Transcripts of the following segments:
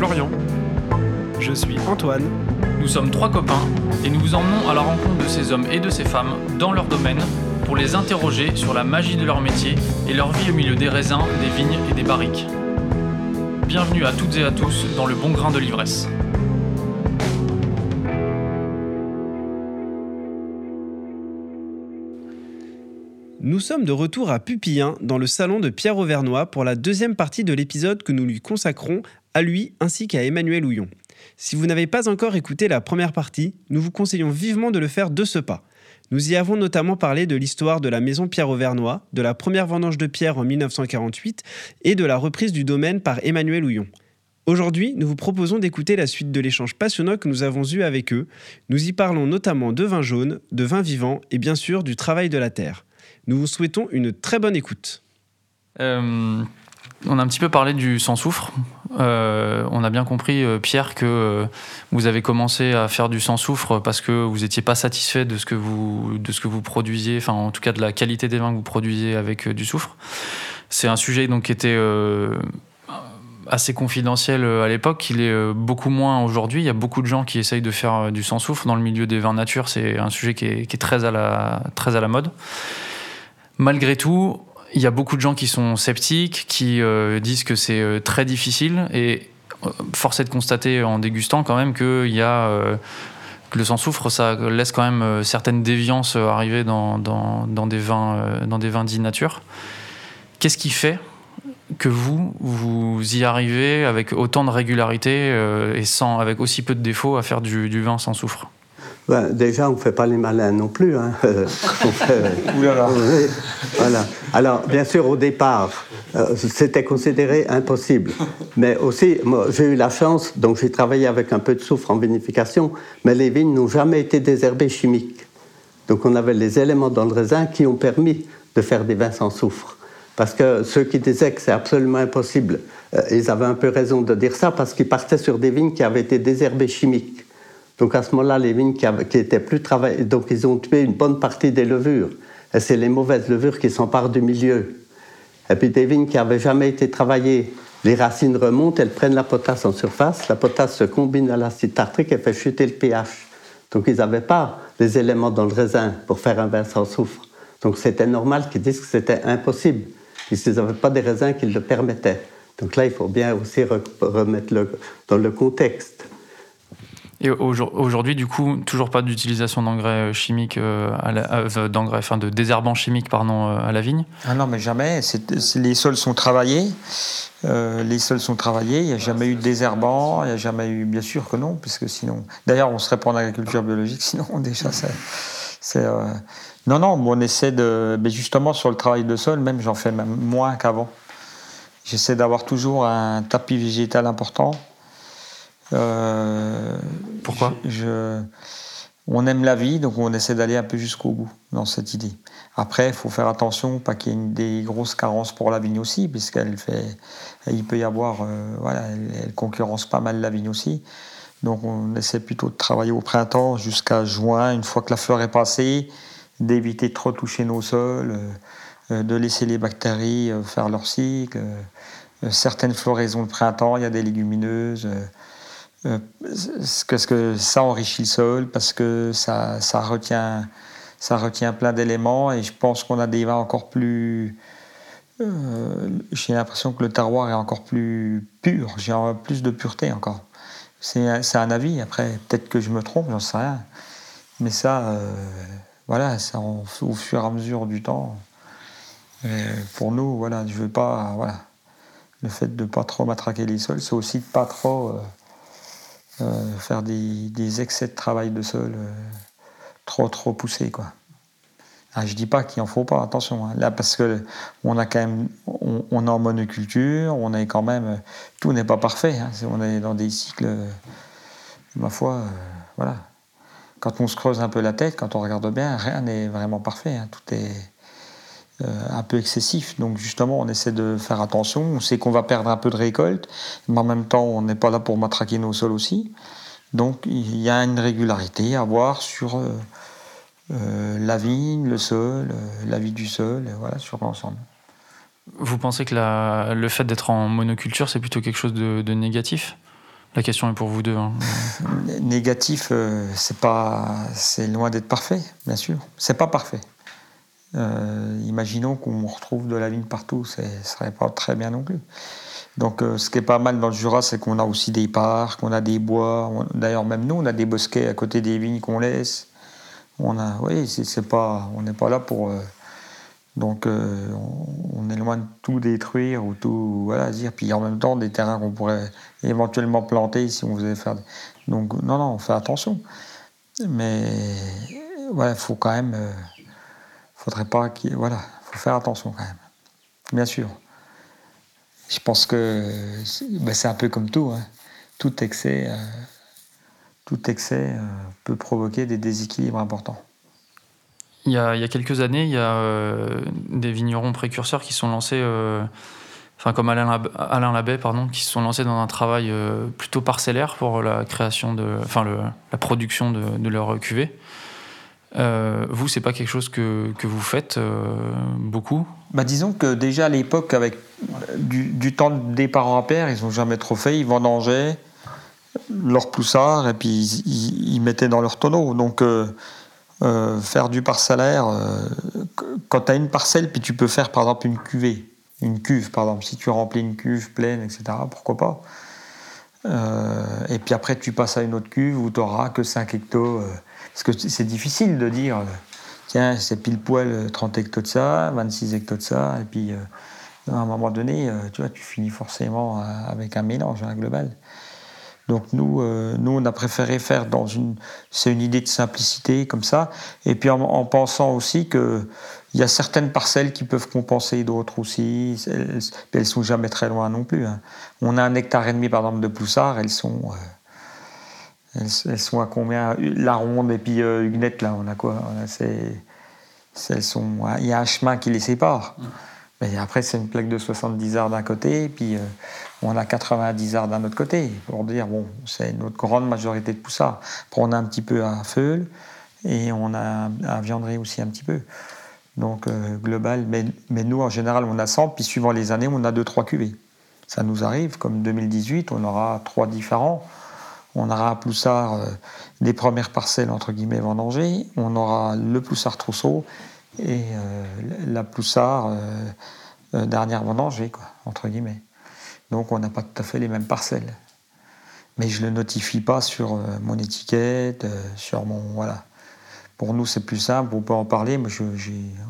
Je suis Florian. Je suis Antoine. Nous sommes trois copains et nous vous emmenons à la rencontre de ces hommes et de ces femmes dans leur domaine pour les interroger sur la magie de leur métier et leur vie au milieu des raisins, des vignes et des barriques. Bienvenue à toutes et à tous dans le bon grain de l'ivresse. Nous sommes de retour à Pupillin, dans le salon de Pierre Auvernois, pour la deuxième partie de l'épisode que nous lui consacrons à lui ainsi qu'à Emmanuel Houillon. Si vous n'avez pas encore écouté la première partie, nous vous conseillons vivement de le faire de ce pas. Nous y avons notamment parlé de l'histoire de la maison Pierre Auvernois, de la première vendange de pierre en 1948 et de la reprise du domaine par Emmanuel Houillon. Aujourd'hui, nous vous proposons d'écouter la suite de l'échange passionnant que nous avons eu avec eux. Nous y parlons notamment de vin jaune, de vin vivant et bien sûr du travail de la terre. Nous vous souhaitons une très bonne écoute. Euh, on a un petit peu parlé du sans-soufre. Euh, on a bien compris, euh, Pierre, que euh, vous avez commencé à faire du sans-soufre parce que vous n'étiez pas satisfait de ce que vous, de ce que vous produisiez, enfin en tout cas de la qualité des vins que vous produisiez avec du soufre. C'est un sujet donc, qui était assez confidentiel à l'époque, il est beaucoup moins aujourd'hui. Il y a beaucoup de gens qui essayent de faire du sans-soufre dans le milieu des vins nature. C'est un sujet qui est, qui est, très, à la, très à la mode. Malgré tout, il y a beaucoup de gens qui sont sceptiques, qui euh, disent que c'est euh, très difficile et euh, force est de constater en dégustant quand même qu'il y a que le sans-soufre, ça laisse quand même certaines déviances arriver dans, des vins, dans des vins dits nature. Qu'est-ce qui fait que vous, vous y arrivez avec autant de régularité et sans, avec aussi peu de défauts à faire du, du vin sans soufre? Ben, déjà, on ne fait pas les malins non plus. Hein. fait... oui, voilà. Alors, bien sûr, au départ, euh, c'était considéré impossible. Mais aussi, j'ai eu la chance, donc j'ai travaillé avec un peu de soufre en vinification, mais les vignes n'ont jamais été désherbées chimiques. Donc, on avait les éléments dans le raisin qui ont permis de faire des vins sans soufre. Parce que ceux qui disaient que c'est absolument impossible, euh, ils avaient un peu raison de dire ça parce qu'ils partaient sur des vignes qui avaient été désherbées chimiques. Donc à ce moment-là, les vignes qui, avaient, étaient plus travaillées, donc ils ont tué une bonne partie des levures. Et c'est les mauvaises levures qui s'emparent du milieu. Et puis des vignes qui n'avaient jamais été travaillées, les racines remontent, elles prennent la potasse en surface, la potasse se combine à l'acide tartrique et fait chuter le pH. Donc ils n'avaient pas les éléments dans le raisin pour faire un vin sans soufre. Donc c'était normal qu'ils disent que c'était impossible, puisqu'ils n'avaient pas des raisins qui le permettaient. Donc là, il faut bien aussi remettre dans le contexte. Et aujourd'hui, du coup, toujours pas d'utilisation d'engrais chimiques, euh, euh, d'engrais, enfin de désherbants chimiques, pardon, euh, à la vigne. Ah non, mais jamais. Les sols sont travaillés. Euh, les sols sont travaillés. Il n'y a jamais eu de désherbant. Il n'y a jamais eu, bien sûr que non, puisque sinon, d'ailleurs, on serait pas en agriculture biologique. Sinon, déjà, c'est, euh... non, non. On essaie de, mais justement sur le travail de sol, même j'en fais moins qu'avant. J'essaie d'avoir toujours un tapis végétal important. Euh, Pourquoi je, On aime la vie, donc on essaie d'aller un peu jusqu'au bout dans cette idée. Après, il faut faire attention, pas qu'il y ait une, des grosses carences pour la vigne aussi, puisqu'elle fait, il peut y avoir, euh, voilà, elle, elle, concurrence pas mal la vigne aussi. Donc on essaie plutôt de travailler au printemps jusqu'à juin, une fois que la fleur est passée, d'éviter de trop toucher nos sols, euh, de laisser les bactéries faire leur cycle. Certaines floraisons de printemps, il y a des légumineuses. Euh, parce que ça enrichit le sol, parce que ça, retient, ça retient plein d'éléments et je pense qu'on a des vins encore plus. Euh, j'ai l'impression que le terroir est encore plus pur, j'ai plus de pureté encore. C'est un avis, après, peut-être que je me trompe, j'en sais rien. Mais ça, euh, voilà, ça en, au fur et à mesure du temps. Pour nous, voilà, je veux pas. Le fait de ne pas trop matraquer les sols, c'est aussi de pas trop. Euh, faire des, excès de travail de sol euh, trop trop poussés quoi. Ah, je dis pas qu'il en faut pas, attention. Hein. Là, parce que on a quand même, on, est en monoculture, on est quand même, tout n'est pas parfait. Hein. On est dans des cycles, ma foi, euh, voilà. Quand on se creuse un peu la tête, quand on regarde bien, rien n'est vraiment parfait. Hein. Tout est un peu excessif. Donc justement, on essaie de faire attention. On sait qu'on va perdre un peu de récolte, mais en même temps, on n'est pas là pour matraquer nos sols aussi. Donc il y a une régularité à voir sur euh, euh, la vigne, le sol, euh, la vie du sol, voilà, sur l'ensemble. Vous pensez que le fait d'être en monoculture, c'est plutôt quelque chose de, négatif? La question est pour vous deux. Hein. Négatif, c'est pas, c'est loin d'être parfait, bien sûr. C'est pas parfait. Imaginons qu'on retrouve de la vigne partout, ce serait pas très bien non plus. Donc, ce qui est pas mal dans le Jura, c'est qu'on a aussi des parcs, on a des bois. D'ailleurs, même nous, on a des bosquets à côté des vignes qu'on laisse on a, oui, c'est pas, on n'est pas là pour. Euh, donc, euh, on, est loin de tout détruire ou tout, voilà, dire. Puis en même temps, des terrains qu'on pourrait éventuellement planter si on faisait faire. Donc, non, non, on fait attention. Mais, voilà, faut quand même, euh, faudrait pas qu'il, voilà, faut faire attention quand même. Bien sûr. Je pense que ben, c'est un peu comme tout, hein. tout excès tout excès euh, peut provoquer des déséquilibres importants. Il y a, quelques années, il y a euh, des vignerons précurseurs qui sont lancés, euh, enfin comme Alain, Alain Labbé, pardon, qui se sont lancés dans un travail plutôt parcellaire pour la création de, enfin la production de, leur cuvée. Vous, c'est pas quelque chose que, que vous faites beaucoup? Bah, Disons que déjà à l'époque, avec du, temps des parents à père, ils n'ont jamais trop fait, ils vendangeaient, leur poussard et puis ils, mettaient dans leur tonneau. Donc euh, euh, faire du parcellaire, euh, quand tu as une parcelle, puis tu peux faire par exemple une cuvée, une cuve par exemple, si tu remplis une cuve pleine, etc., pourquoi pas. et puis après tu passes à une autre cuve où tu n'auras que 5 hectos. Parce que c'est difficile de dire, tiens, c'est pile poil 30 hectos de ça, 26 hectos de ça, et puis à un moment donné, tu vois, tu finis forcément avec un mélange un global. Donc nous, euh, nous, on a préféré faire dans une, c'est une idée de simplicité comme ça, et puis en, pensant aussi que il y a certaines parcelles qui peuvent compenser d'autres aussi. Elles, elles sont jamais très loin non plus. Hein. On a un hectare et demi par exemple de poussard, elles sont, euh, elles, sont à combien? La ronde et puis euh, Huguenette là, on a quoi? C'est, elles sont, il y a un chemin qui les sépare. Mmh. Mais après, c'est une plaque de 70 arts d'un côté, et puis euh, on a 90 arts d'un autre côté, pour dire, bon, c'est notre grande majorité de poussards. Après, on a un petit peu à Feul, et on a à Viandré aussi un petit peu. Donc, euh, global, mais, mais, nous, en général, on a 100, puis suivant les années, on a 2-3 cuvées. Ça nous arrive, comme 2018, on aura trois différents. On aura à Ploussard euh, des premières parcelles, entre guillemets, vendangées. On aura le Ploussard Trousseau et euh, la Ploussard, euh, euh, dernière vendangée, quoi, entre guillemets. Donc on n'a pas tout à fait les mêmes parcelles. Mais je ne le notifie pas sur mon étiquette, sur mon. Voilà. Pour nous, c'est plus simple, on peut en parler, mais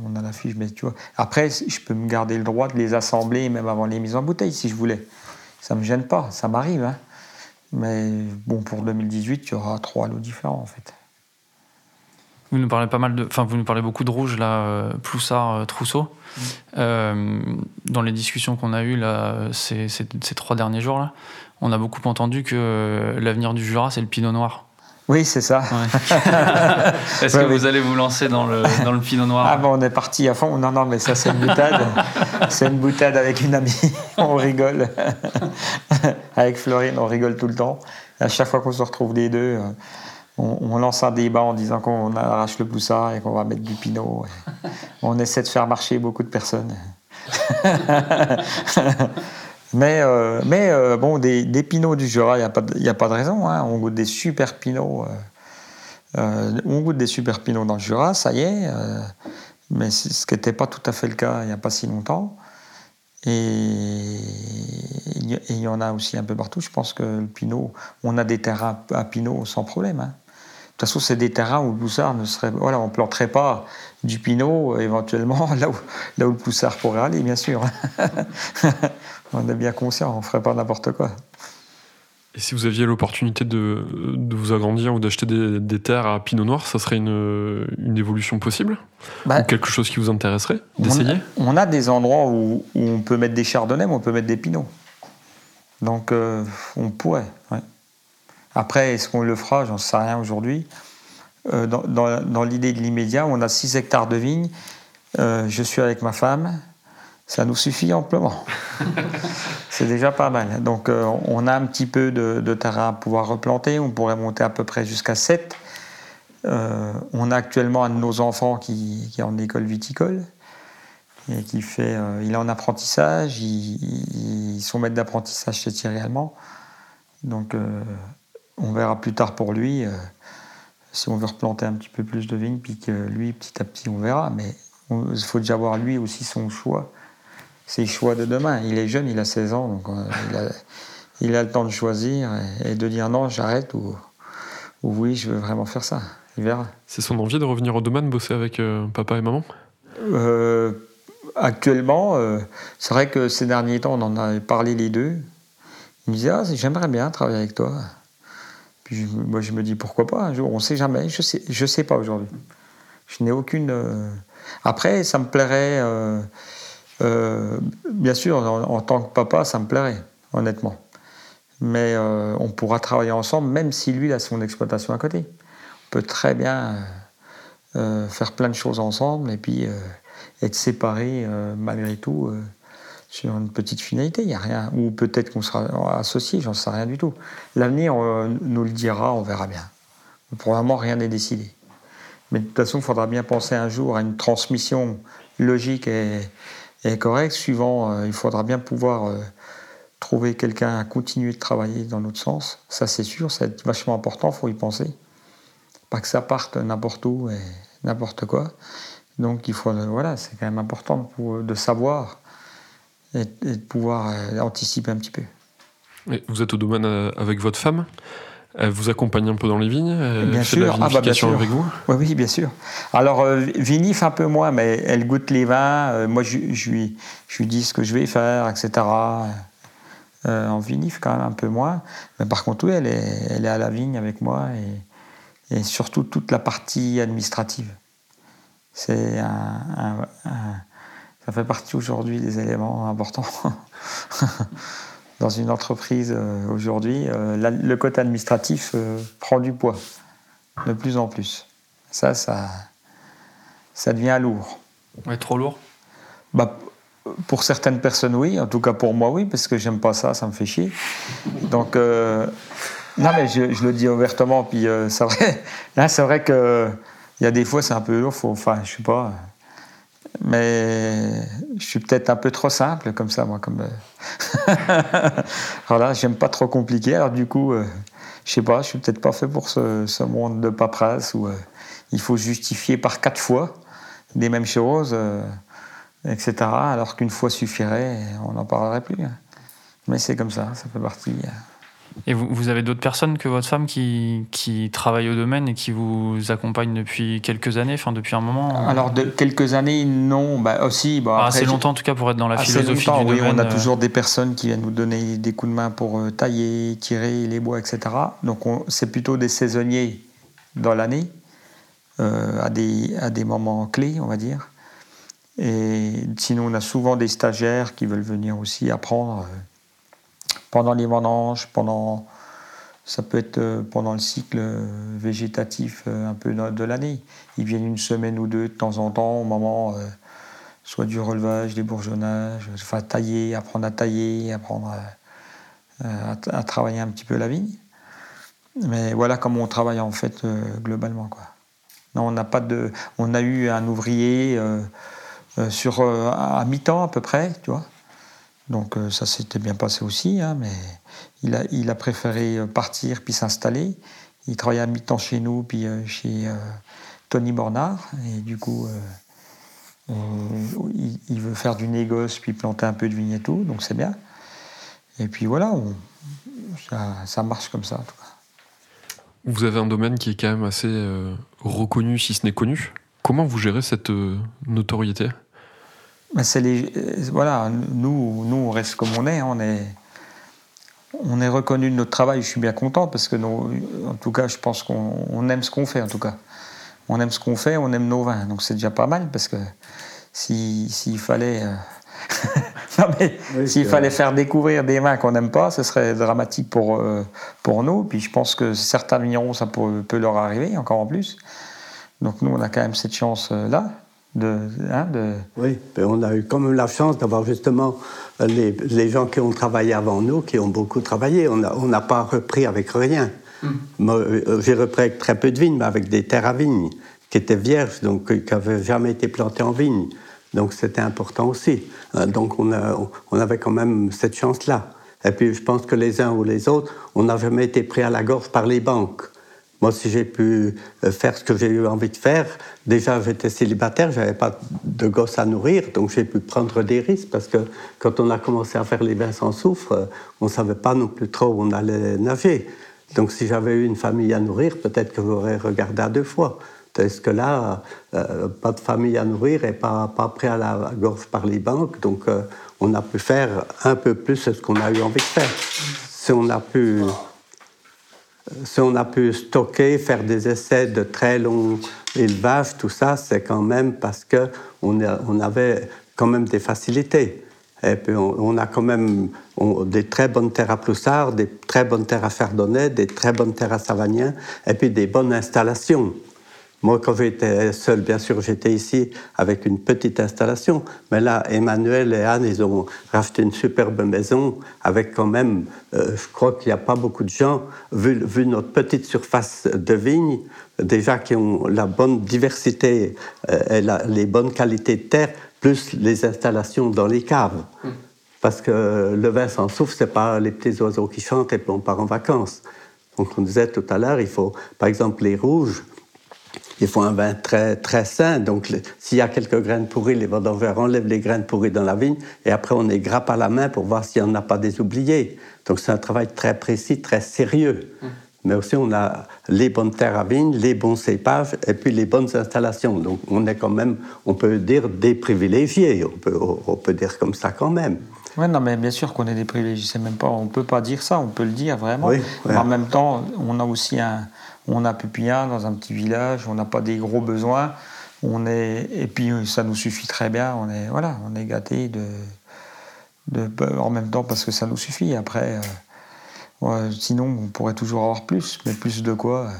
on a la fiche, mais tu vois. Après, je peux me garder le droit de les assembler, même avant les mises en bouteille, si je voulais. Ça ne me gêne pas, ça m'arrive. Hein. Mais bon, pour 2018, il y aura trois lots différents, en fait. Vous nous parlez pas mal de, enfin vous nous parlez beaucoup de rouge là, euh, Ploussard, euh, Trousseau. Mm. Euh, dans les discussions qu'on a eues là ces, ces, trois derniers jours là, on a beaucoup entendu que l'avenir du Jura c'est le Pinot Noir. Oui, c'est ça. Est-ce que vous allez vous lancer dans le, dans le Pinot Noir Ah bon, on est parti à fond. Non, non, mais ça c'est une boutade. c'est une boutade avec une amie. on rigole. avec Florine, on rigole tout le temps. À chaque fois qu'on se retrouve les deux on, lance un débat en disant qu'on arrache le poussard et qu'on va mettre du pinot. on essaie de faire marcher beaucoup de personnes. Mais euh, mais euh, bon, des, pinots du Jura, il n'y a, pas de, a pas de raison. Hein. On goûte des super pinots. Euh, on goûte des super pinots dans le Jura, ça y est. mais ce qui n'était pas tout à fait le cas il n'y a pas si longtemps. Et il y en a aussi un peu partout. Je pense que le pinot, on a des terrains à pinot sans problème. Hein toute façon, c'est des terrains où le poussard ne serait. Voilà, on ne planterait pas du pinot éventuellement là où, là où le poussard pourrait aller, bien sûr. on est bien conscient, on ne ferait pas n'importe quoi. Et si vous aviez l'opportunité de, vous agrandir ou d'acheter des, terres à Pinot Noir, ça serait une, évolution possible? Bah, Ou quelque chose qui vous intéresserait d'essayer? on, a des endroits où, on peut mettre des chardonnays, mais on peut mettre des pinots. Donc euh, on pourrait. Après, est-ce qu'on le fera? J'en sais rien aujourd'hui. Euh, dans, l'idée de l'immédiat, on a 6 hectares de vignes. Euh, je suis avec ma femme ça nous suffit amplement. c'est déjà pas mal. Donc euh, on a un petit peu de, terrain à pouvoir replanter, on pourrait monter à peu près jusqu'à 7. Euh, on a actuellement un de nos enfants qui, est en école viticole et qui fait, euh, il est en apprentissage, il, il son maître d'apprentissage chez Thierry Allemand. Donc on verra plus tard pour lui si on veut replanter un petit peu plus de vignes, puis que lui petit à petit on verra. Mais il faut déjà voir lui aussi son choix c'est le choix de demain. Il est jeune, il a 16 ans, donc euh, il, a, le temps de choisir et, de dire non, j'arrête ou, oui, je veux vraiment faire ça. Il verra. C'est son envie de revenir au domaine, bosser avec euh, papa et maman? Euh, Actuellement, c'est vrai que ces derniers temps, on en a parlé les deux. Il me disait ah, j'aimerais bien travailler avec toi. Puis moi, je me dis pourquoi pas un jour, on ne sait jamais. Je sais, je sais pas aujourd'hui. Je n'ai aucune. Après, ça me plairait euh, bien sûr, en, tant que papa, ça me plairait, honnêtement. Mais euh, on pourra travailler ensemble, même si lui a son exploitation à côté. On peut très bien euh, faire plein de choses ensemble et puis être séparés malgré tout sur une petite finalité. Il n'y a rien. Ou peut-être qu'on sera associés, j'en sais rien du tout. L'avenir nous le dira, on verra bien. Pour le moment, rien n'est décidé. Mais de toute façon, il faudra bien penser un jour à une transmission logique et, est correct. Suivant, euh, il faudra bien pouvoir euh, trouver quelqu'un à continuer de travailler dans notre sens. Ça, c'est sûr, être vachement important, il faut y penser. Pas que ça parte n'importe où et n'importe quoi. Donc, il faut, voilà, c'est quand même important de savoir et, de pouvoir euh, anticiper un petit peu. vous êtes au domaine avec votre femme? Vous accompagne un peu dans les vignes Bien sûr, ah bah bien sûr. Avec vous? Oui, oui, bien sûr. Alors, euh, vinif un peu moins, mais elle goûte les vins. Euh, moi, je, lui, je lui dis ce que je vais faire, etc. Euh, en vinif, quand même un peu moins. Mais par contre, oui, elle est, elle est à la vigne avec moi et, et surtout toute la partie administrative. C'est un, ça fait partie aujourd'hui des éléments importants. dans une entreprise euh, aujourd'hui, euh, le côté administratif euh, prend du poids de plus en plus. Ça, ça, ça devient lourd. Ouais, trop lourd bah, Pour certaines personnes, oui. En tout cas, pour moi, oui, parce que j'aime pas ça, ça me fait chier. Donc, non, mais je, le dis ouvertement. Puis, c'est vrai, là, c'est vrai qu'il y a des fois, c'est un peu lourd. Faut, enfin, je sais pas. Mais je suis peut-être un peu trop simple comme ça, moi. Comme, euh. voilà, j'aime pas trop compliqué. Alors du coup, euh, je sais pas, je suis peut-être pas fait pour ce, monde de paperasse où euh, il faut justifier par quatre fois des mêmes choses, etc. Alors qu'une fois suffirait, on n'en parlerait plus. Hein. Mais c'est comme ça, ça fait partie. Et vous, avez d'autres personnes que votre femme qui, qui travaillent au domaine et qui vous accompagnent depuis quelques années, enfin depuis un moment Alors, de quelques années, non. Bah, aussi, bah, assez longtemps en tout cas pour être dans la philosophie du oui, domaine. On a euh. toujours des personnes qui viennent nous donner des coups de main pour euh, tailler, tirer les bois, etc. Donc, c'est plutôt des saisonniers dans l'année, euh, à, des, à des moments clés, on va dire. Et sinon, on a souvent des stagiaires qui veulent venir aussi apprendre pendant les vendanges, pendant, ça peut être euh, pendant le cycle euh, végétatif euh, un peu de l'année. Ils viennent une semaine ou deux de temps en temps au moment soit du relevage, des bourgeonnages, enfin tailler, apprendre à tailler, apprendre à, travailler un petit peu la vigne. Mais voilà comment on travaille en fait globalement. Quoi. Non, on pas de, on a eu un ouvrier sur à mi-temps à peu près, tu vois. Donc euh, ça s'était bien passé aussi, hein, mais il a, préféré euh, partir puis s'installer. Il travaillait à mi-temps chez nous, puis euh, chez Tony Bornard. Et du coup, il, veut faire du négoce, puis planter un peu de vigne et tout, donc c'est bien. Et puis voilà, ça, marche comme ça. Vous avez un domaine qui est quand même assez reconnu, si ce n'est connu. Comment vous gérez cette notoriété? C'est les, euh, voilà, nous, nous, on reste comme on est. On est, on est reconnu de notre travail. Je suis bien content parce que, en tout cas, je pense qu'on aime ce qu'on fait. En tout cas, on aime ce qu'on fait, on aime nos vins. Donc c'est déjà pas mal parce que s'il fallait euh, s'il fallait faire découvrir des vins qu'on n'aime pas, ce serait dramatique pour, euh, pour nous. Puis je pense que certains vignerons, ça peut, peut, leur arriver, encore en plus. Donc nous, on a quand même cette chance-là. De, hein, de... Oui, on a eu quand même la chance d'avoir justement les, les, gens qui ont travaillé avant nous, qui ont beaucoup travaillé. On n'a pas repris avec rien. Mm. Euh, j'ai repris avec très peu de vignes, mais avec des terres à vignes qui étaient vierges, donc qui n'avaient jamais été plantées en vigne. Donc c'était important aussi. Euh, donc on, on avait quand même cette chance-là. Et puis je pense que les uns ou les autres, on n'a jamais été pris à la gorge par les banques. Moi, si j'ai pu euh, faire ce que j'ai eu envie de faire, déjà j'étais célibataire, j'avais pas de gosse à nourrir, donc j'ai pu prendre des risques parce que quand on a commencé à faire les vins sans soufre, euh, on savait pas non plus trop où on allait nager. Donc si j'avais eu une famille à nourrir, peut-être que j'aurais regardé à deux fois. Est-ce que là, euh, pas de famille à nourrir et pas, pas pris à la gorge par les banques, donc on a pu faire un peu plus ce qu'on a eu envie de faire. Si on a pu, si on a pu stocker, faire des essais de très longs élevages, tout ça, c'est quand même parce qu'on on avait quand même des facilités. Et puis on, a quand même des très bonnes terres à Ploussard, des très bonnes terres à Ferdonnet, des très bonnes terres à Savagnien, et puis des bonnes installations. Moi, quand j'étais seul, bien sûr, j'étais ici avec une petite installation. Mais là, Emmanuel et Anne, ils ont racheté une superbe maison avec quand même, euh, je crois qu'il n'y a pas beaucoup de gens, vu, notre petite surface de vignes, déjà qui ont la bonne diversité euh, et les bonnes qualités de terre, plus les installations dans les caves. Parce que le vin sans souffle, c'est pas les petits oiseaux qui chantent et puis on part en vacances. Donc on disait tout à l'heure, il faut, par exemple, les rouges, il faut un vin très, très sain. Donc, s'il y a quelques graines pourries, les vendangeurs enlèvent les graines pourries dans la vigne et après on les grappe à la main pour voir s'il n'y en a pas des oubliés. Donc, c'est un travail très précis, très sérieux. Mmh. Mais aussi, on a les bonnes terres à vigne, les bons cépages et puis les bonnes installations. Donc, on est quand même, on peut dire, des privilégiés. On peut, on peut dire comme ça quand même. Oui, non, mais bien sûr qu'on est des privilégiés. Même pas, on ne peut pas dire ça, on peut le dire vraiment. Mais en même temps, on a aussi un, on a Pupillin dans un petit village, on n'a pas des gros besoins. On est, et puis ça nous suffit très bien. On est, voilà, on est gâté de, en même temps parce que ça nous suffit. Après, euh, sinon on pourrait toujours avoir plus, mais plus de quoi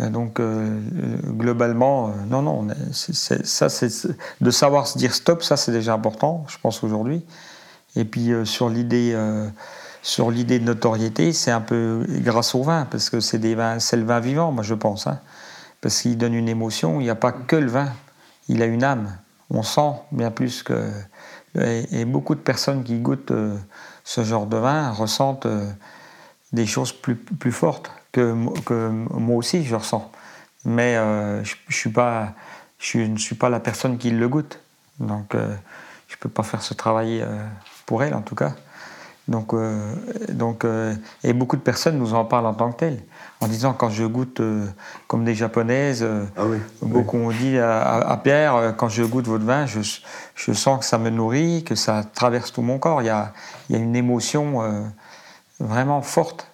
euh, donc euh, globalement, non, non, ça, c'est de savoir se dire stop, ça c'est déjà important, je pense aujourd'hui. Et puis sur l'idée sur l'idée de notoriété, c'est un peu grâce au vin, parce que c'est le vin vivant, moi je pense. Hein. parce qu'il donne une émotion, il n'y a pas que le vin, il a une âme. On sent bien plus que. Et, beaucoup de personnes qui goûtent euh, ce genre de vin ressentent euh, des choses plus, plus fortes que, que, moi aussi je ressens. Mais euh, je, je, suis pas, je ne suis pas la personne qui le goûte. Donc je ne peux pas faire ce travail pour elle en tout cas. Donc, euh, donc, euh, et beaucoup de personnes nous en parlent en tant que telles, en disant quand je goûte euh, comme des japonaises, ah beaucoup ont dit à, Pierre, quand je goûte votre vin, je, je, sens que ça me nourrit, que ça traverse tout mon corps. Il y a, il y a une émotion vraiment forte.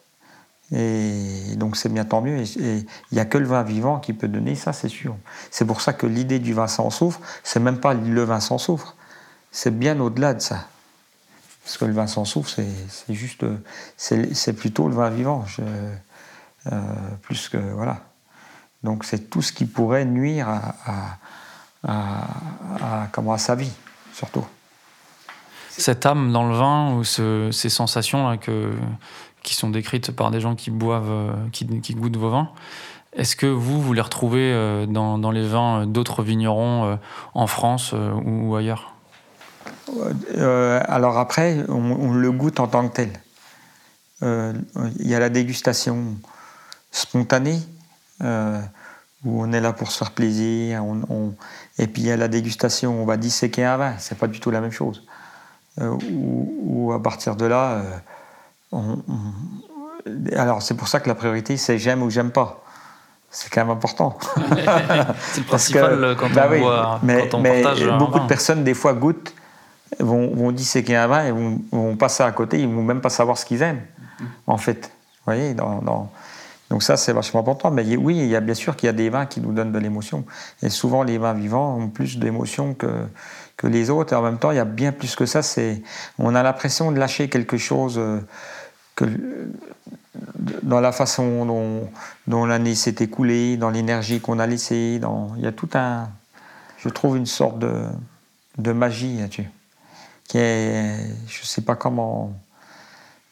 Et donc c'est bien tant mieux. Et il n'y a que le vin vivant qui peut donner ça, c'est sûr. C'est pour ça que l'idée du vin sans soufre, c'est même pas le vin sans soufre. C'est bien au-delà de ça. Parce que le vin sans soufre, c'est juste. C'est plutôt le vin vivant. Euh, plus que. Voilà. Donc c'est tout ce qui pourrait nuire à, sa vie, surtout. Cette âme dans le vin, ou ces sensations qui sont décrites par des gens qui boivent, euh, qui, goûtent vos vins, est-ce que vous, vous les retrouvez euh, dans les vins d'autres vignerons en France ou ailleurs? Euh, alors après, on, le goûte en tant que tel. Euh, il y a la dégustation spontanée, euh, où on est là pour se faire plaisir. Et puis il y a la dégustation, on va disséquer un vin, c'est pas du tout la même chose. Ou à partir de là, alors c'est pour ça que la priorité c'est j'aime ou j'aime pas. C'est quand même important. c'est le principal quand, bah on voit, mais, mais beaucoup de personnes des fois goûtent vont, vont disséquer un vin et vont, passer à côté, ils vont même pas savoir ce qu'ils aiment. En fait. Vous voyez, donc ça, c'est vachement important. Mais oui, il y a bien sûr qu'il y a des vins qui nous donnent de l'émotion. Et souvent, les vins vivants ont plus d'émotion que, que les autres. Et en même temps, il y a bien plus que ça. C'est, on a l'impression de lâcher quelque chose euh, dans la façon dont, dont l'année s'est écoulée, dans l'énergie qu'on a laissée. Dans, il y a tout un, je trouve, une sorte de, de magie là-dessus. Qui est, je ne sais pas comment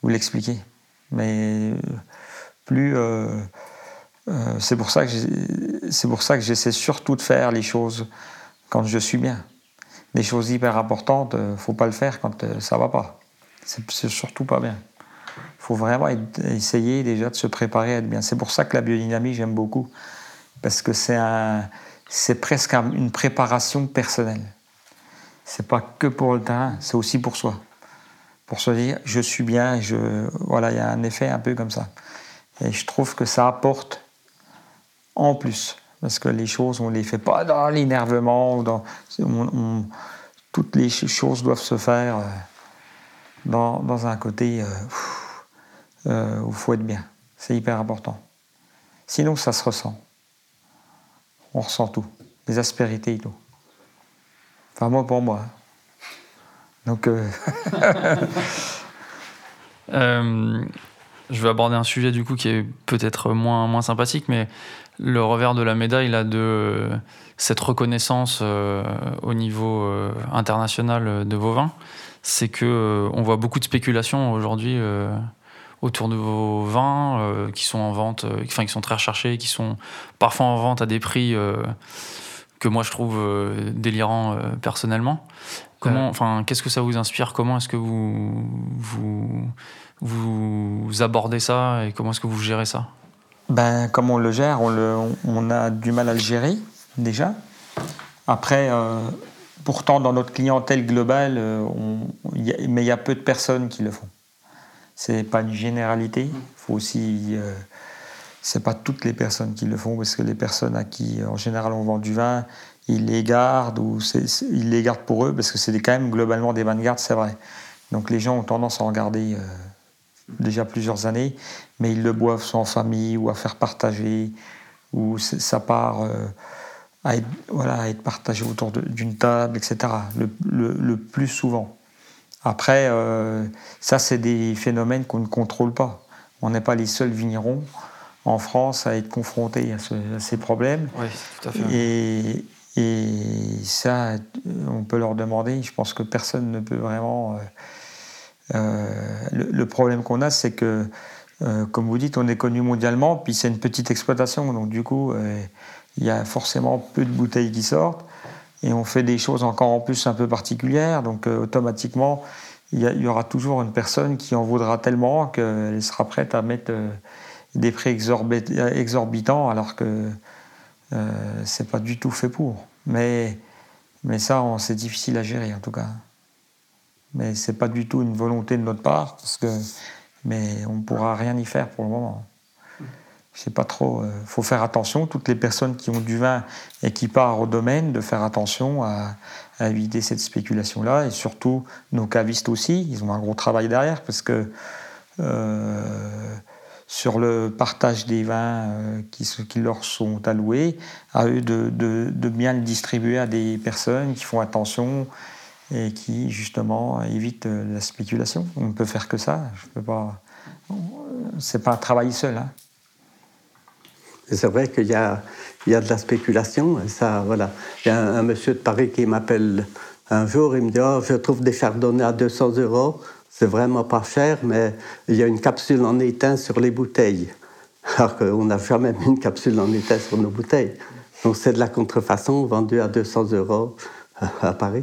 vous l'expliquer. Mais plus. Euh, euh, c'est pour ça que j'essaie surtout de faire les choses quand je suis bien. Les choses hyper importantes, ne euh, faut pas le faire quand ça va pas. C'est surtout pas bien. Il faut vraiment essayer déjà de se préparer à être bien. C'est pour ça que la biodynamie j'aime beaucoup parce que c'est presque une préparation personnelle. C'est pas que pour le terrain, c'est aussi pour soi. Pour se dire, je suis bien, je, voilà, il y a un effet un peu comme ça. Et je trouve que ça apporte en plus. Parce que les choses, on ne les fait pas dans l'énervement. Dans, toutes les choses doivent se faire euh, dans, dans un côté euh, euh, où il faut être bien. C'est hyper important. Sinon, ça se ressent. On ressent tout. Les aspérités et tout. Enfin, moi, pour moi. Donc. Je vais aborder un sujet du coup qui est peut-être moins, sympathique, mais le revers de la médaille là, de cette reconnaissance euh, au niveau euh, international de vos vins, c'est que euh, on voit beaucoup de spéculation aujourd'hui autour de vos vins qui sont en vente, enfin qui sont très recherchés, qui sont parfois en vente à des prix que moi je trouve délirants personnellement. Comment, enfin, qu'est-ce que ça vous inspire? Comment est-ce que vous, vous vous abordez ça et comment est-ce que vous gérez ça? Ben, Comme on le gère, on, le, on, a du mal à le gérer déjà. Après, euh, pourtant, dans notre clientèle globale, euh, mais il y a peu de personnes qui le font. C'est pas une généralité. Il faut aussi. Euh, c'est pas toutes les personnes qui le font parce que les personnes à qui, en général, on vend du vin, ils les gardent ou ils les gardent pour eux parce que c'est quand même globalement des vins de garde, c'est vrai. Donc les gens ont tendance à en garder déjà plusieurs années, mais ils le boivent soit en famille ou à faire partager, ou ça part euh, à, être, voilà, à être partagé autour d'une table, etc. Le, plus souvent. Après, euh, ça, c'est des phénomènes qu'on ne contrôle pas. On n'est pas les seuls vignerons en France à être confrontés à, ces problèmes. Oui, tout à fait. Et, et, ça, on peut leur demander. Je pense que personne ne peut vraiment. Euh, euh, le, problème qu'on a, c'est que, euh, comme vous dites, on est connu mondialement, puis c'est une petite exploitation, donc du coup, il y a forcément peu de bouteilles qui sortent, et on fait des choses encore en plus un peu particulières, donc automatiquement, il y, aura toujours une personne qui en voudra tellement qu'elle sera prête à mettre des prix exorbitants, alors que c'est pas du tout fait pour. Mais, mais ça, c'est difficile à gérer en tout cas mais c'est pas du tout une volonté de notre part, parce que, mais on ne pourra rien y faire pour le moment. Je sais pas trop. Il euh, faut faire attention, toutes les personnes qui ont du vin et qui partent au domaine, de faire attention à, éviter cette spéculation-là. Et surtout, nos cavistes aussi, ils ont un gros travail derrière, parce que euh, sur le partage des vins euh, qui, leur sont alloués, à eux de, de, de, bien le distribuer à des personnes qui font attention et qui justement évite euh, la spéculation. On ne peut faire que ça. Je peux pas. C'est pas un travail seul. Hein. C'est vrai qu'il y a, il y a de la spéculation. ça, voilà. Il y a un, monsieur de Paris qui m'appelle un jour. Il me dit oh, Je trouve des chardonnays à 200 euros. C'est vraiment pas cher, mais il y a une capsule en étain sur les bouteilles. Alors qu'on n'a jamais mis une capsule en étain sur nos bouteilles. Donc c'est de la contrefaçon vendue à 200 euros à Paris.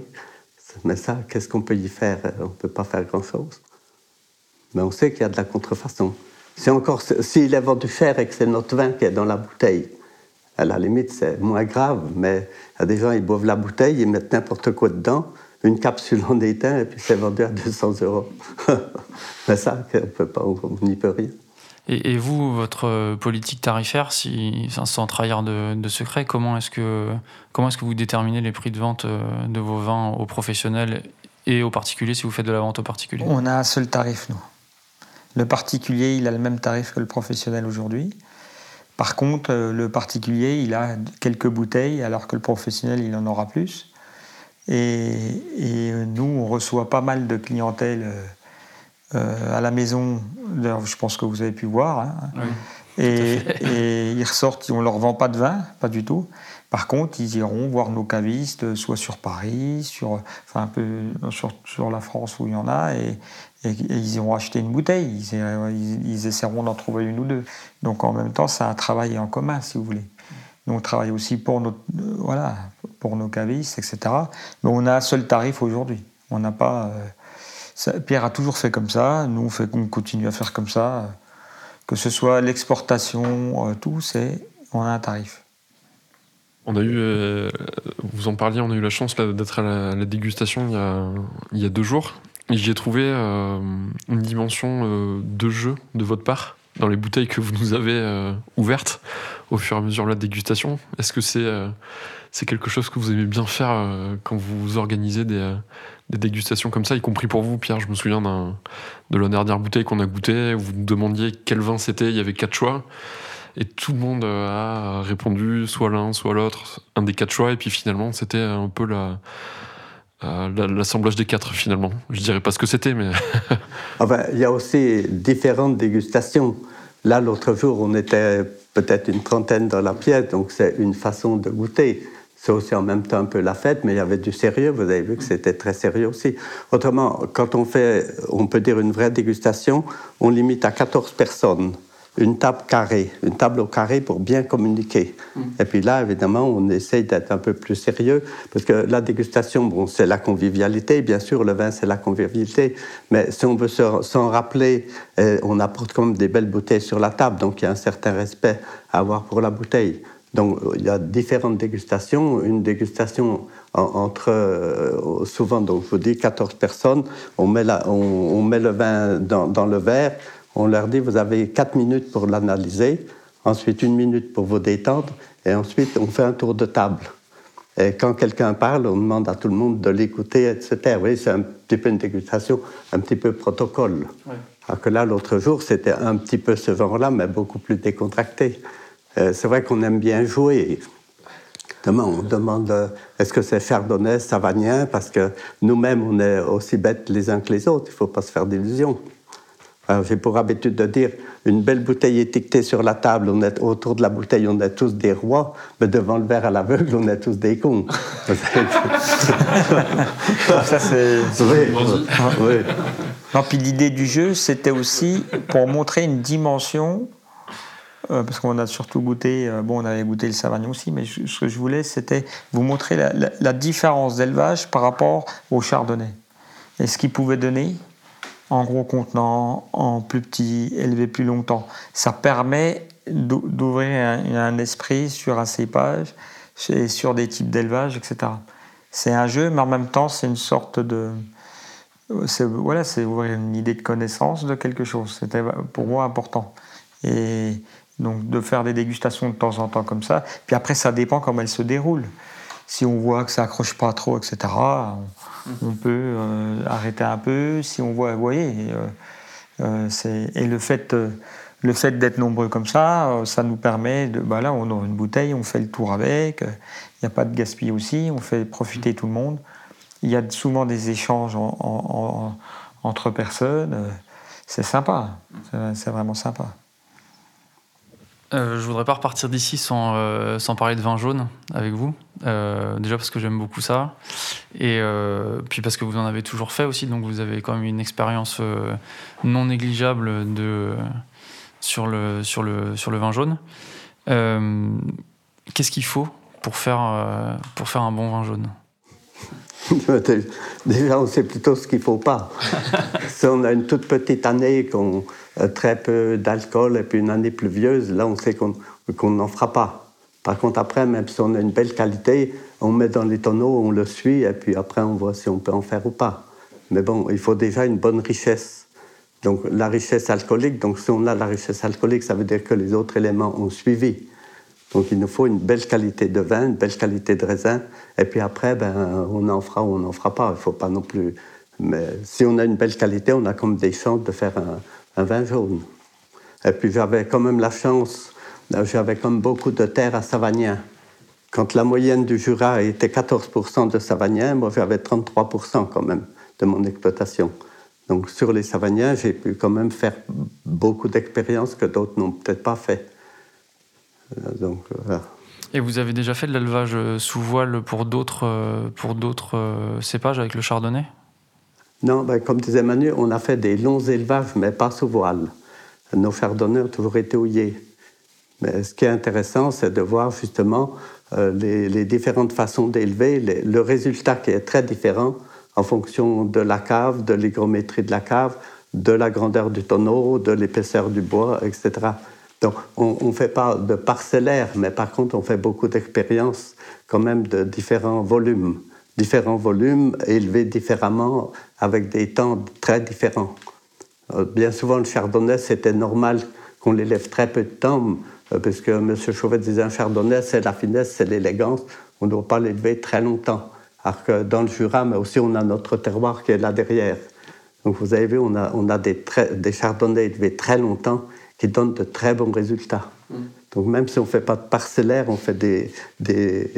Mais ça, qu'est-ce qu'on peut y faire? On ne peut pas faire grand-chose. Mais on sait qu'il y a de la contrefaçon. C'est encore s'il est vendu cher et que c'est notre vin qui est dans la bouteille. À la limite, c'est moins grave, mais il y a des gens, ils boivent la bouteille, ils mettent n'importe quoi dedans, une capsule en éteint, et puis c'est vendu à 200 euros. mais ça, on peut pas, on n'y peut rien. Et, vous, votre politique tarifaire, si, sans trahir de, de secret, comment est-ce que, comment est que vous déterminez les prix de vente euh, de vos vins aux professionnels et aux particuliers si vous faites de la vente aux particuliers? On a un seul tarif, nous. Le particulier, il a le même tarif que le professionnel aujourd'hui. Par contre, euh, le particulier, il a quelques bouteilles, alors que le professionnel, il en aura plus. Et, nous, on reçoit pas mal de clientèle à la maison. Je pense que vous avez pu voir. Hein. Et, et, ils ressortent, on leur vend pas de vin, pas du tout. Par contre, ils iront voir nos cavistes, soit sur Paris, sur, enfin un peu sur, la France où il y en a, et, ils iront acheter une bouteille. Ils, ils, essaieront d'en trouver une ou deux. Donc en même temps, c'est un travail en commun, si vous voulez. Nous, on travaille aussi pour, notre, voilà, pour nos cavistes, etc. Mais on a un seul tarif aujourd'hui. On n'a pas. Euh, Pierre a toujours fait comme ça. Nous, on, fait, on continue à faire comme ça que ce soit l'exportation, euh, tout, c'est on a un tarif. On a eu, euh, vous en parliez, on a eu la chance d'être à la, dégustation il y, a, il y, a, deux jours. J'y ai trouvé une dimension de jeu de votre part dans les bouteilles que vous nous avez ouvertes au fur et à mesure de la dégustation. Est-ce que c'est c'est quelque chose que vous aimez bien faire quand vous organisez des, des dégustations comme ça, y compris pour vous, Pierre? Je me souviens de la dernière bouteille qu'on a goûtée. Vous nous demandiez quel vin c'était. Il y avait quatre choix. Et tout le monde a répondu soit l'un, soit l'autre, un des quatre choix. Et puis finalement, c'était un peu la, euh, l'assemblage des quatre finalement. Je dirais pas ce que c'était, mais. Ah ben, il y a aussi différentes dégustations. Là, l'autre jour, on était peut-être une trentaine dans la pièce, donc c'est une façon de goûter. C'est aussi en même temps un peu la fête, mais il y avait du sérieux. Vous avez vu que c'était très sérieux aussi. Autrement, quand on fait, on peut dire une vraie dégustation, on limite à 14 personnes. Une table carrée, une table au carré pour bien communiquer. Mm. Et puis là, évidemment, on essaye d'être un peu plus sérieux, parce que la dégustation, bon, c'est la convivialité, bien sûr, le vin, c'est la convivialité, mais si on veut s'en rappeler, eh, on apporte quand même des belles bouteilles sur la table, donc il y a un certain respect à avoir pour la bouteille. Donc il y a différentes dégustations. Une dégustation entre, euh, souvent, donc je vous dis 14 personnes, on met, on, met le vin dans, le verre, on leur dit vous avez 4 minutes pour l'analyser, ensuite une minute pour vous détendre, et ensuite on fait un tour de table. Et quand quelqu'un parle, on demande à tout le monde de l'écouter, etc. Oui, c'est un petit peu une dégustation, un petit peu protocole. Alors que là, l'autre jour, c'était un petit peu ce genre-là, mais beaucoup plus décontracté. Euh, c'est vrai qu'on aime bien jouer. on demande euh, est-ce que c'est chardonnay, savagnin, parce que nous-mêmes, on est aussi bêtes les uns que les autres, il ne faut pas se faire d'illusions. J'ai pour habitude de dire une belle bouteille étiquetée sur la table, on est autour de la bouteille, on est tous des rois, mais devant le verre à l'aveugle, on est tous des cons. ça, c'est. Oui. Non, puis l'idée du jeu, c'était aussi pour montrer une dimension euh, parce qu'on a surtout goûté, euh, bon, on avait goûté le Savagnin aussi, mais ce que je voulais, c'était vous montrer la, différence d'élevage par rapport au Chardonnay. Et ce qu'il pouvait donner en gros contenant, en plus petit, élevé plus longtemps. Ça permet d'ouvrir un, esprit sur un cépage et sur des types d'élevage, etc. C'est un jeu, mais en même temps, c'est une sorte de. Voilà, c'est ouvrir une idée de connaissance de quelque chose. C'était pour moi important. Et, donc de faire des dégustations de temps en temps comme ça. Puis après, ça dépend comment elles se déroulent. Si on voit que ça accroche pas trop, etc., on, peut euh, arrêter un peu. Si on voit, vous voyez, euh, euh, et le fait, le fait d'être nombreux comme ça, ça nous permet de, bah là, on a une bouteille, on fait le tour avec. Il n'y a pas de gaspillage aussi, on fait profiter tout le monde. Il y a souvent des échanges entre personnes. C'est sympa, c'est vraiment sympa. Euh, je voudrais pas repartir d'ici sans, euh, sans parler de vin jaune avec vous. Euh, déjà parce que j'aime beaucoup ça. Et euh, puis parce que vous en avez toujours fait aussi. Donc vous avez quand même une expérience non négligeable de, sur, le, sur, le, sur le vin jaune. Qu'est-ce qu'il faut pour faire, pour faire un bon vin jaune? Déjà, on sait plutôt ce qu'il ne faut pas. si on a une toute petite année, qu'on très peu d'alcool et puis une année pluvieuse, là, on sait qu'on n'en fera pas. Par contre, après, même si on a une belle qualité, on met dans les tonneaux, on le suit, et puis après, on voit si on peut en faire ou pas. Mais bon, il faut déjà une bonne richesse. Donc, la richesse alcoolique, donc si on a la richesse alcoolique, ça veut dire que les autres éléments ont suivi. Donc il nous faut une belle qualité de vin, une belle qualité de raisin. Et puis après, ben, on en fera ou on n'en fera pas. Il ne faut pas non plus. Mais si on a une belle qualité, on a comme des chances de faire un, un vin jaune. Et puis j'avais quand même la chance, j'avais comme beaucoup de terre à Savagnin. Quand la moyenne du Jura était 14% de Savagnin, moi j'avais 33% quand même de mon exploitation. Donc sur les Savagniens, j'ai pu quand même faire beaucoup d'expériences que d'autres n'ont peut-être pas fait. Euh, donc, voilà. Et vous avez déjà fait de l'élevage euh, sous voile pour d'autres, euh, pour d'autres cépages avec le chardonnay? Non, ben, comme disait Manu, on a fait des longs élevages, mais pas sous voile. Nos chardonnays ont toujours été houillés. Mais ce qui est intéressant, c'est de voir justement les, les, différentes façons d'élever, le résultat qui est très différent en fonction de la cave, de l'hygrométrie de la cave, de la grandeur du tonneau, de l'épaisseur du bois, etc. Donc, on ne fait pas de parcellaire, mais par contre, on fait beaucoup d'expériences quand même de différents volumes. Différents volumes élevés différemment avec des temps très différents. Euh, bien souvent, le chardonnay, c'était normal qu'on l'élève très peu de temps, euh, parce que M. Chauvet disait un chardonnay, c'est la finesse, c'est l'élégance, on ne doit pas l'élever très longtemps. Alors que dans le Jura, mais aussi on a notre terroir qui est là derrière. Donc vous avez vu, on a, on a des, des chardonnays élevés très longtemps qui donnent de très bons résultats. Mm. Donc même si on ne fait pas de parcellaire, on fait des, des,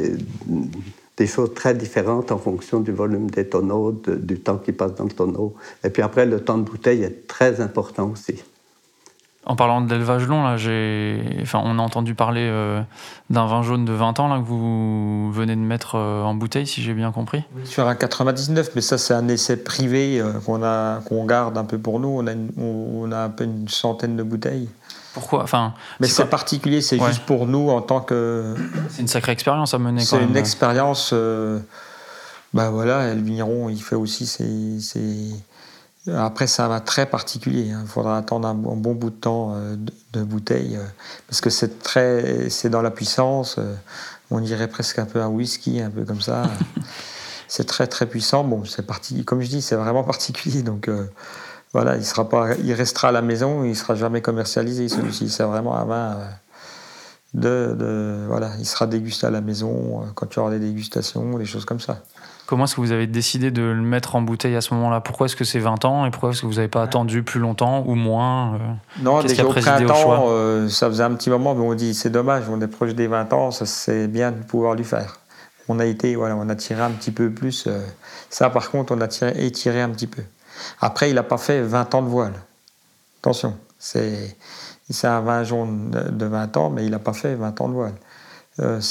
des, choses très différentes en fonction du volume des tonneaux, du temps qui passe dans le tonneau. Et puis après, le temps de bouteille est très important aussi. En parlant d'élevage long, là, enfin, on a entendu parler euh, d'un vin jaune de 20 ans là, que vous venez de mettre euh, en bouteille, si j'ai bien compris. Sur un 99, mais ça c'est un essai privé euh, qu'on a, qu'on garde un peu pour nous. On a, on a un peu une centaine de bouteilles. Pourquoi? Enfin, Mais c'est particulier, c'est juste pour nous en tant que. C'est une sacrée expérience à mener. C'est une expérience. bah voilà, le vigneron, il fait aussi ses, ses après, ça va très particulier. Hein. Il faudra attendre un, bon bout de temps euh, de, bouteille euh, parce que c'est très, c'est dans la puissance. Euh, on dirait presque un peu un whisky, un peu comme ça. c'est très très puissant. Bon, c'est parti. Comme je dis, c'est vraiment particulier. Donc voilà, il sera pas, il restera à la maison. Il sera jamais commercialisé. Celui-ci, c'est vraiment un vin. De, de, voilà, il sera dégusté à la maison quand tu auras des dégustations, des choses comme ça. Comment est-ce que vous avez décidé de le mettre en bouteille à ce moment-là? Pourquoi est-ce que c'est 20 ans et pourquoi est-ce que vous n'avez pas attendu plus longtemps ou moins euh, Non, déjà au printemps, euh, ça faisait un petit moment, mais on dit c'est dommage, on est proche des 20 ans, c'est bien de pouvoir lui faire. On a été, voilà, on a tiré un petit peu plus. Euh, ça, par contre, on a tiré, étiré un petit peu. Après, il n'a pas fait 20 ans de voile. Attention, c'est un vin jaune de 20 ans, mais il n'a pas fait 20 ans de voile.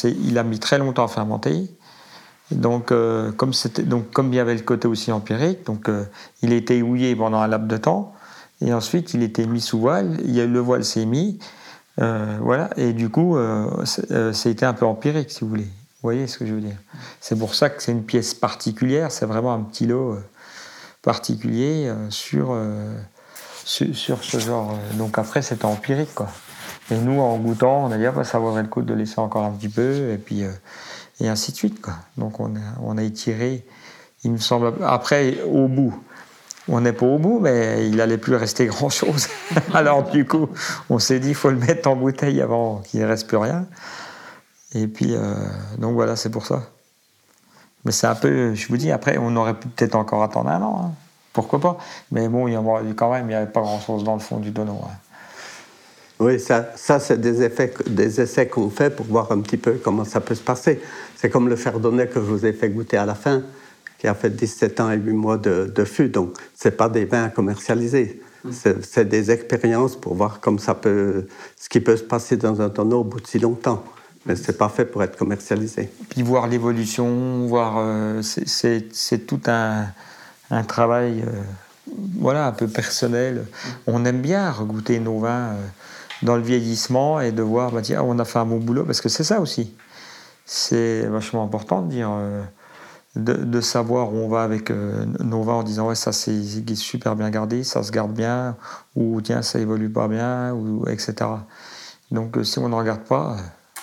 il a mis très longtemps à fermenter. Donc, euh, comme donc, comme il y avait le côté aussi empirique, donc euh, il été houillé pendant un laps de temps, et ensuite il était mis sous voile. Il y a, le voile s'est mis, euh, voilà, et du coup, c'était un peu empirique, si vous voulez. Vous voyez ce que je veux dire? C'est pour ça que c'est une pièce particulière. C'est vraiment un petit lot particulier sur, sur, ce genre. Donc après, c'était empirique, quoi. Et nous, en goûtant, on a dit, ah, bah, ça vaudrait le coup de laisser encore un petit peu, et puis et ainsi de suite. Quoi. Donc on a, on a étiré, il me semble. Après, au bout, on n'est pas au bout, mais il n'allait plus rester grand-chose. Alors du coup, on s'est dit, il faut le mettre en bouteille avant qu'il ne reste plus rien. Et puis, euh, donc voilà, c'est pour ça. Mais c'est un peu, je vous dis, après, on aurait pu peut-être encore attendre un an. Hein. Pourquoi pas? Mais bon, il y a, quand même, il n'y avait pas grand-chose dans le fond du tonneau. Hein. Oui, ça, ça c'est des, effets, des essais qu'on fait pour voir un petit peu comment ça peut se passer. C'est comme le chardonnay que je vous ai fait goûter à la fin, qui a fait 17 ans et 8 mois de, de fût. Donc, ce pas des vins commercialisés. Mm. C'est des expériences pour voir comme ça peut, ce qui peut se passer dans un tonneau au bout de si longtemps. Mais ce n'est pas fait pour être commercialisé. Puis voir l'évolution, voir. Euh, c'est tout un, travail. Euh, voilà, un peu personnel. On aime bien regoûter nos vins. Euh, dans le vieillissement et de voir, bah, tiens, on a fait un bon boulot, parce que c'est ça aussi. C'est vachement important de dire, de, savoir où on va avec nos vins en disant, ouais, ça c'est super bien gardé, ça se garde bien, ou tiens, ça évolue pas bien, ou, etc. Donc si on ne regarde pas,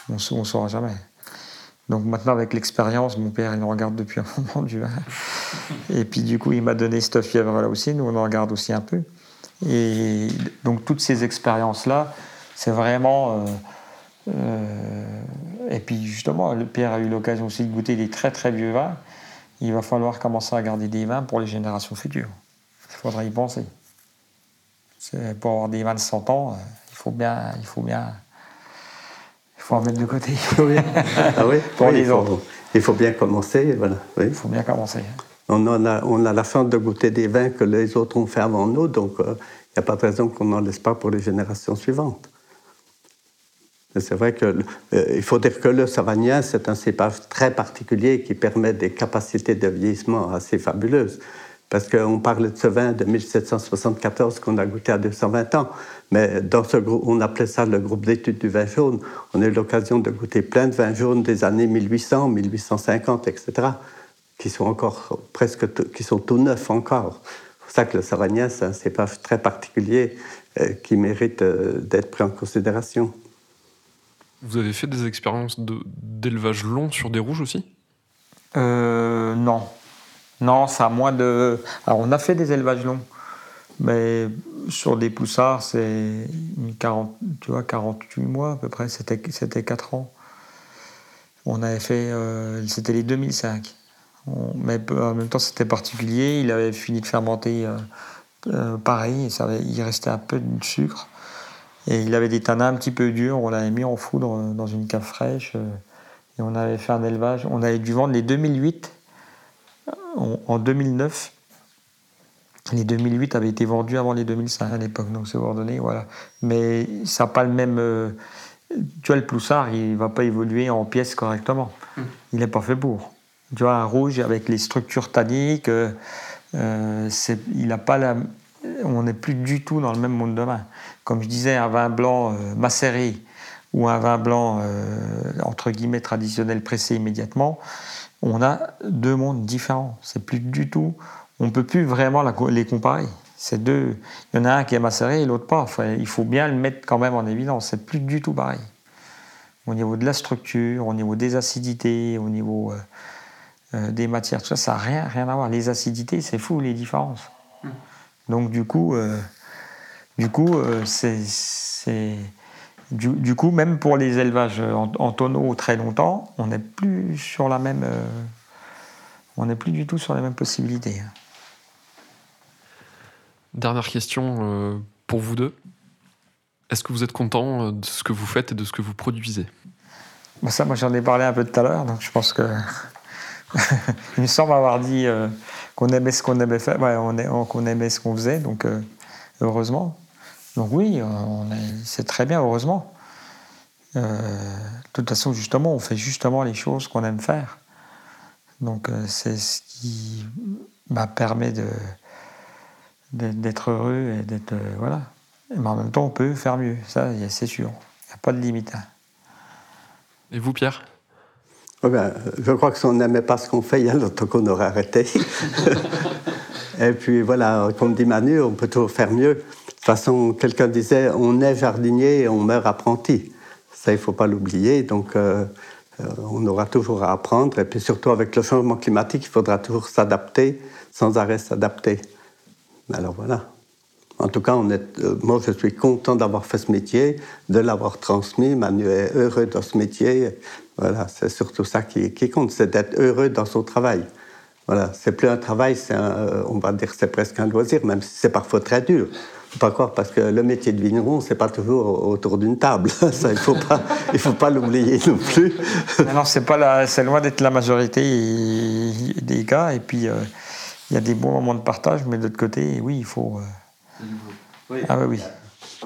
on ne saura jamais. Donc maintenant, avec l'expérience, mon père, il nous regarde depuis un moment du vin. Et puis du coup, il m'a donné cette fièvre-là aussi, nous on en regarde aussi un peu. Et donc toutes ces expériences-là, c'est vraiment... Euh, euh, et puis justement, le Pierre a eu l'occasion aussi de goûter des très très vieux vins. Il va falloir commencer à garder des vins pour les générations futures. Il faudra y penser. Pour avoir des vins de 100 ans, il faut bien, il faut bien, faut en mettre de côté. Ah oui, pour les il faut, autres. Il faut bien commencer, voilà. Oui. Il faut bien commencer. On, en a, on a la chance de goûter des vins que les autres ont fait avant nous, donc il n'y a pas de raison qu'on n'en laisse pas pour les générations suivantes. C'est vrai qu'il euh, faut dire que le Savagnin, c'est un cépage très particulier qui permet des capacités de vieillissement assez fabuleuses. Parce qu'on parlait de ce vin de 1774 qu'on a goûté à 220 ans, mais dans ce groupe, on appelait ça le groupe d'études du vin jaune. On a eu l'occasion de goûter plein de vins jaunes des années 1800, 1850, etc., qui sont encore presque, tout- qui sont tout neufs encore. C'est pour ça que le Savagnin, c'est un cépage très particulier euh, qui mérite euh, d'être pris en considération. Vous avez fait des expériences de- d'élevage long sur des rouges aussi? Euh, non. Non, ça a moins de. Alors, on a fait des élevages longs, mais sur des poussards, c'est une 40, tu vois, 48 mois à peu près, c'était, c'était 4 ans. On avait fait. euh, c'était les 2005. On- mais en même temps, c'était particulier. Il avait fini de fermenter euh, euh, pareil, et ça avait- il restait un peu de sucre. Et il avait des tanins un petit peu durs. On l'avait mis en foudre dans une cave fraîche. et on avait fait un élevage. On avait dû vendre les 2008 en, en 2009. Les 2008 avaient été vendus avant les 2005 à l'époque, donc c'est ordonné, voilà. Mais ça n'a pas le même. euh, tu vois, le ploussard, il ne va pas évoluer en pièces correctement. Il n'est pas fait pour. Tu vois, un rouge avec les structures tanniques, euh, euh, il n'a pas la. On n'est plus du tout dans le même monde de vin. Comme je disais, un vin blanc euh, macéré ou un vin blanc, entre guillemets, traditionnel pressé immédiatement, on a deux mondes différents. C'est plus du tout. On peut plus vraiment la les comparer. C'est deux. Il y en a un qui est macéré et l'autre pas. Enfin, il faut bien le mettre quand même en évidence. C'est plus du tout pareil. Au niveau de la structure, au niveau des acidités, au niveau euh, euh, des matières, tout ça, ça n'a rien, rien à voir. Les acidités, c'est fou les différences. Donc du coup, euh, du coup, c'est- du, du coup, même pour les élevages en, en tonneau très longtemps, on n'est plus sur la même, euh, on n'est plus du tout sur les mêmes possibilités. Dernière question euh, pour vous deux. Est-ce que vous êtes content euh, de ce que vous faites et de ce que vous produisez? Bah, ça, moi, j'en ai parlé un peu tout à l'heure, donc je pense que il me semble avoir dit euh, qu'on aimait ce qu'on aimait faire, ouais, on est- qu'on aimait ce qu'on faisait, donc euh, heureusement. Donc oui, on c'est très bien, heureusement. Euh, de toute façon, justement, on fait justement les choses qu'on aime faire. Donc euh, c'est ce qui bah, permet de d'être heureux et d'être euh, voilà. Mais en même temps, on peut faire mieux, ça, c'est sûr. Il n'y a pas de limite. hein. Et vous, Pierre? Ouais, ben, je crois que si on n'aimait pas ce qu'on fait, il y a longtemps qu'on aurait arrêté. Et puis voilà, comme dit Manu, on peut toujours faire mieux. Toute façon, quelqu'un disait, on est jardinier et on meurt apprenti. Ça, il ne faut pas l'oublier. Donc, euh, euh, on aura toujours à apprendre. Et puis surtout, avec le changement climatique, il faudra toujours s'adapter, sans arrêt s'adapter. Alors voilà. En tout cas, euh, moi, je suis content d'avoir fait ce métier, de l'avoir transmis. Manu est heureux dans ce métier. Voilà, c'est surtout ça qui, compte, c'est d'être heureux dans son travail. Voilà, c'est plus un travail, on va dire, c'est presque un loisir, même si c'est parfois très dur. Pas croire parce que le métier de vigneron, c'est pas toujours autour d'une table. ça, il faut pas, il faut pas l'oublier non plus. Alors, c'est pas la, c'est loin d'être la majorité des cas. Et puis, euh, il y a des bons moments de partage, mais de l'autre côté, oui, il faut. euh, Ah oui, oui.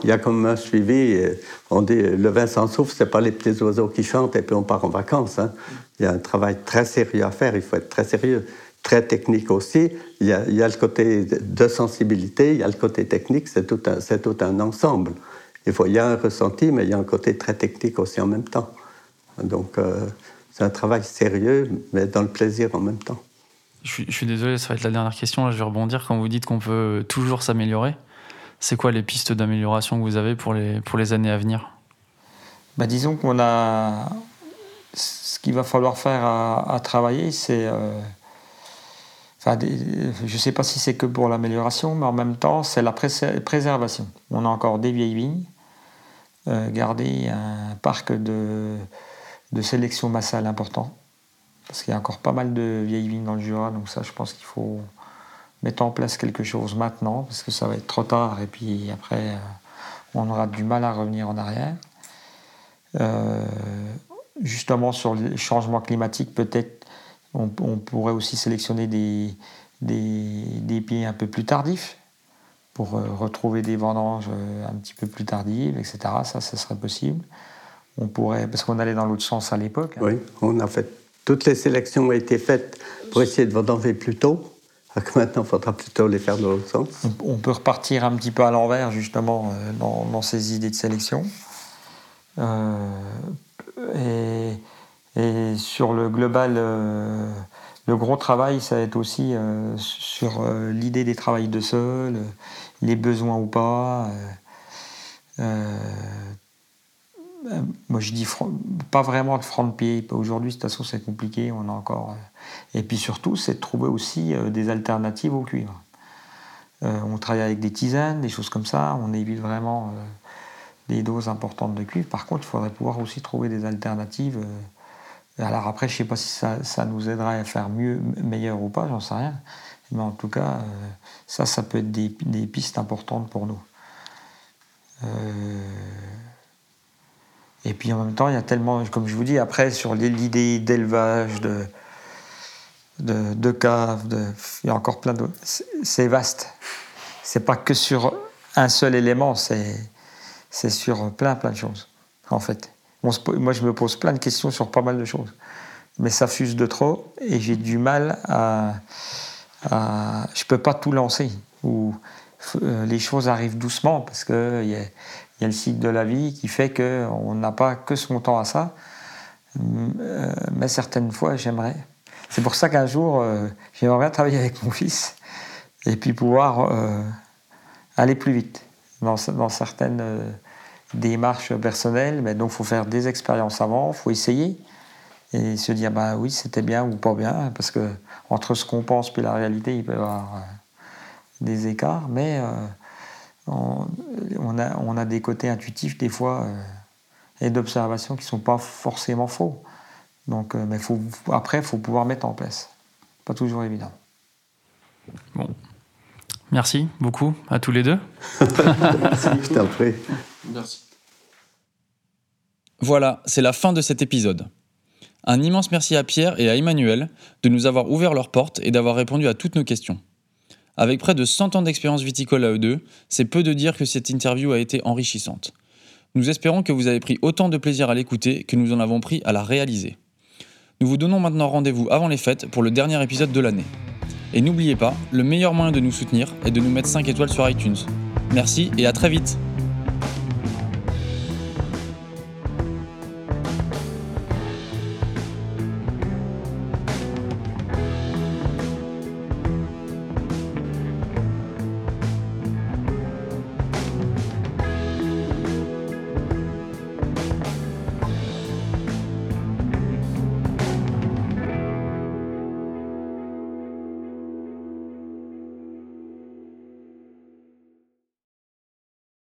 Il y a comme un suivi, euh, on dit le vin sans souffle, c'est pas les petits oiseaux qui chantent et puis on part en vacances. hein. Il y a un travail très sérieux à faire, il faut être très sérieux, très technique aussi. Il y a, il y a le côté de sensibilité, il y a le côté technique, c'est tout un, c'est tout un ensemble. Il, faut, il y a un ressenti, mais il y a un côté très technique aussi en même temps. Donc euh, c'est un travail sérieux, mais dans le plaisir en même temps. Je suis, je suis désolé, ça va être la dernière question. Là, je vais rebondir. Quand vous dites qu'on peut toujours s'améliorer, c'est quoi les pistes d'amélioration que vous avez pour les, pour les années à venir? Bah, disons qu'on a. Ce qu'il va falloir faire à, à travailler, c'est. euh, Je ne sais pas si c'est que pour l'amélioration, mais en même temps, c'est la prés- préservation. On a encore des vieilles vignes, euh, garder un parc de, de sélection massale important, parce qu'il y a encore pas mal de vieilles vignes dans le Jura, donc ça, je pense qu'il faut mettons en place quelque chose maintenant, parce que ça va être trop tard, et puis après, on aura du mal à revenir en arrière. justement, sur le changement climatique, peut-être on, pourrait aussi sélectionner des, des, des, pieds un peu plus tardifs pour retrouver des vendanges un petit peu plus tardives, etc. Ça, ça serait possible. On pourrait, parce qu'on allait dans l'autre sens à l'époque. Hein. Oui, on a fait toutes les sélections ont été faites pour essayer de vendanger plus tôt. Maintenant, il faudra plutôt les faire dans l'autre sens. On peut repartir un petit peu à l'envers, justement, euh, dans, ces idées de sélection. Euh, et, sur le global, euh, le gros travail, ça va être aussi sur l'idée des travails de sol, les besoins ou pas. Euh, moi je dis pas vraiment de front de pied. Aujourd'hui, de toute façon, c'est compliqué. On a encore. Euh, et puis surtout, c'est de trouver aussi euh, des alternatives au cuivre. on travaille avec des tisanes, des choses comme ça. On évite vraiment des doses importantes de cuivre. Par contre, il faudrait pouvoir aussi trouver des alternatives. Alors après, je sais pas si ça, nous aiderait à faire mieux, meilleur ou pas, j'en sais rien. Mais en tout cas, ça, ça peut être des, pistes importantes pour nous. Et puis en même temps, il y a tellement, comme je vous dis, après, sur l'idée d'élevage, de, de, de cave, de, il y a encore plein d'autres. C'est vaste. C'est pas que sur un seul élément, c'est sur plein, plein de choses, en fait. Moi, je me pose plein de questions sur pas mal de choses. Mais ça fuse de trop et j'ai du mal à, à. Je peux pas tout lancer. Ou euh, les choses arrivent doucement parce qu'il y y a le cycle de la vie qui fait qu'on n'a pas que son temps à ça. Euh, mais certaines fois, j'aimerais. C'est pour ça qu'un jour, euh, j'aimerais bien travailler avec mon fils et puis pouvoir aller plus vite dans certaines démarches personnelles. Mais donc, faut faire des expériences avant, faut essayer et se dire bah oui, c'était bien ou pas bien, parce que entre ce qu'on pense et la réalité, il peut y avoir des écarts. Mais on, a, on a des côtés intuitifs des fois euh, et d'observation qui ne sont pas forcément faux. Donc, euh, mais faut, après, il faut pouvoir mettre en place. Pas toujours évident. Merci beaucoup à tous les deux. Merci. Merci. Voilà, c'est la fin de cet épisode. Un immense merci à Pierre et à Emmanuel de nous avoir ouvert leurs portes et d'avoir répondu à toutes nos questions. Avec près de 100 ans d'expérience viticole à eux deux, c'est peu de dire que cette interview a été enrichissante. Nous espérons que vous avez pris autant de plaisir à l'écouter que nous en avons pris à la réaliser. Nous vous donnons maintenant rendez-vous avant les fêtes pour le dernier épisode de l'année. Et n'oubliez pas, le meilleur moyen de nous soutenir est de nous mettre 5 étoiles sur iTunes. Merci et à très vite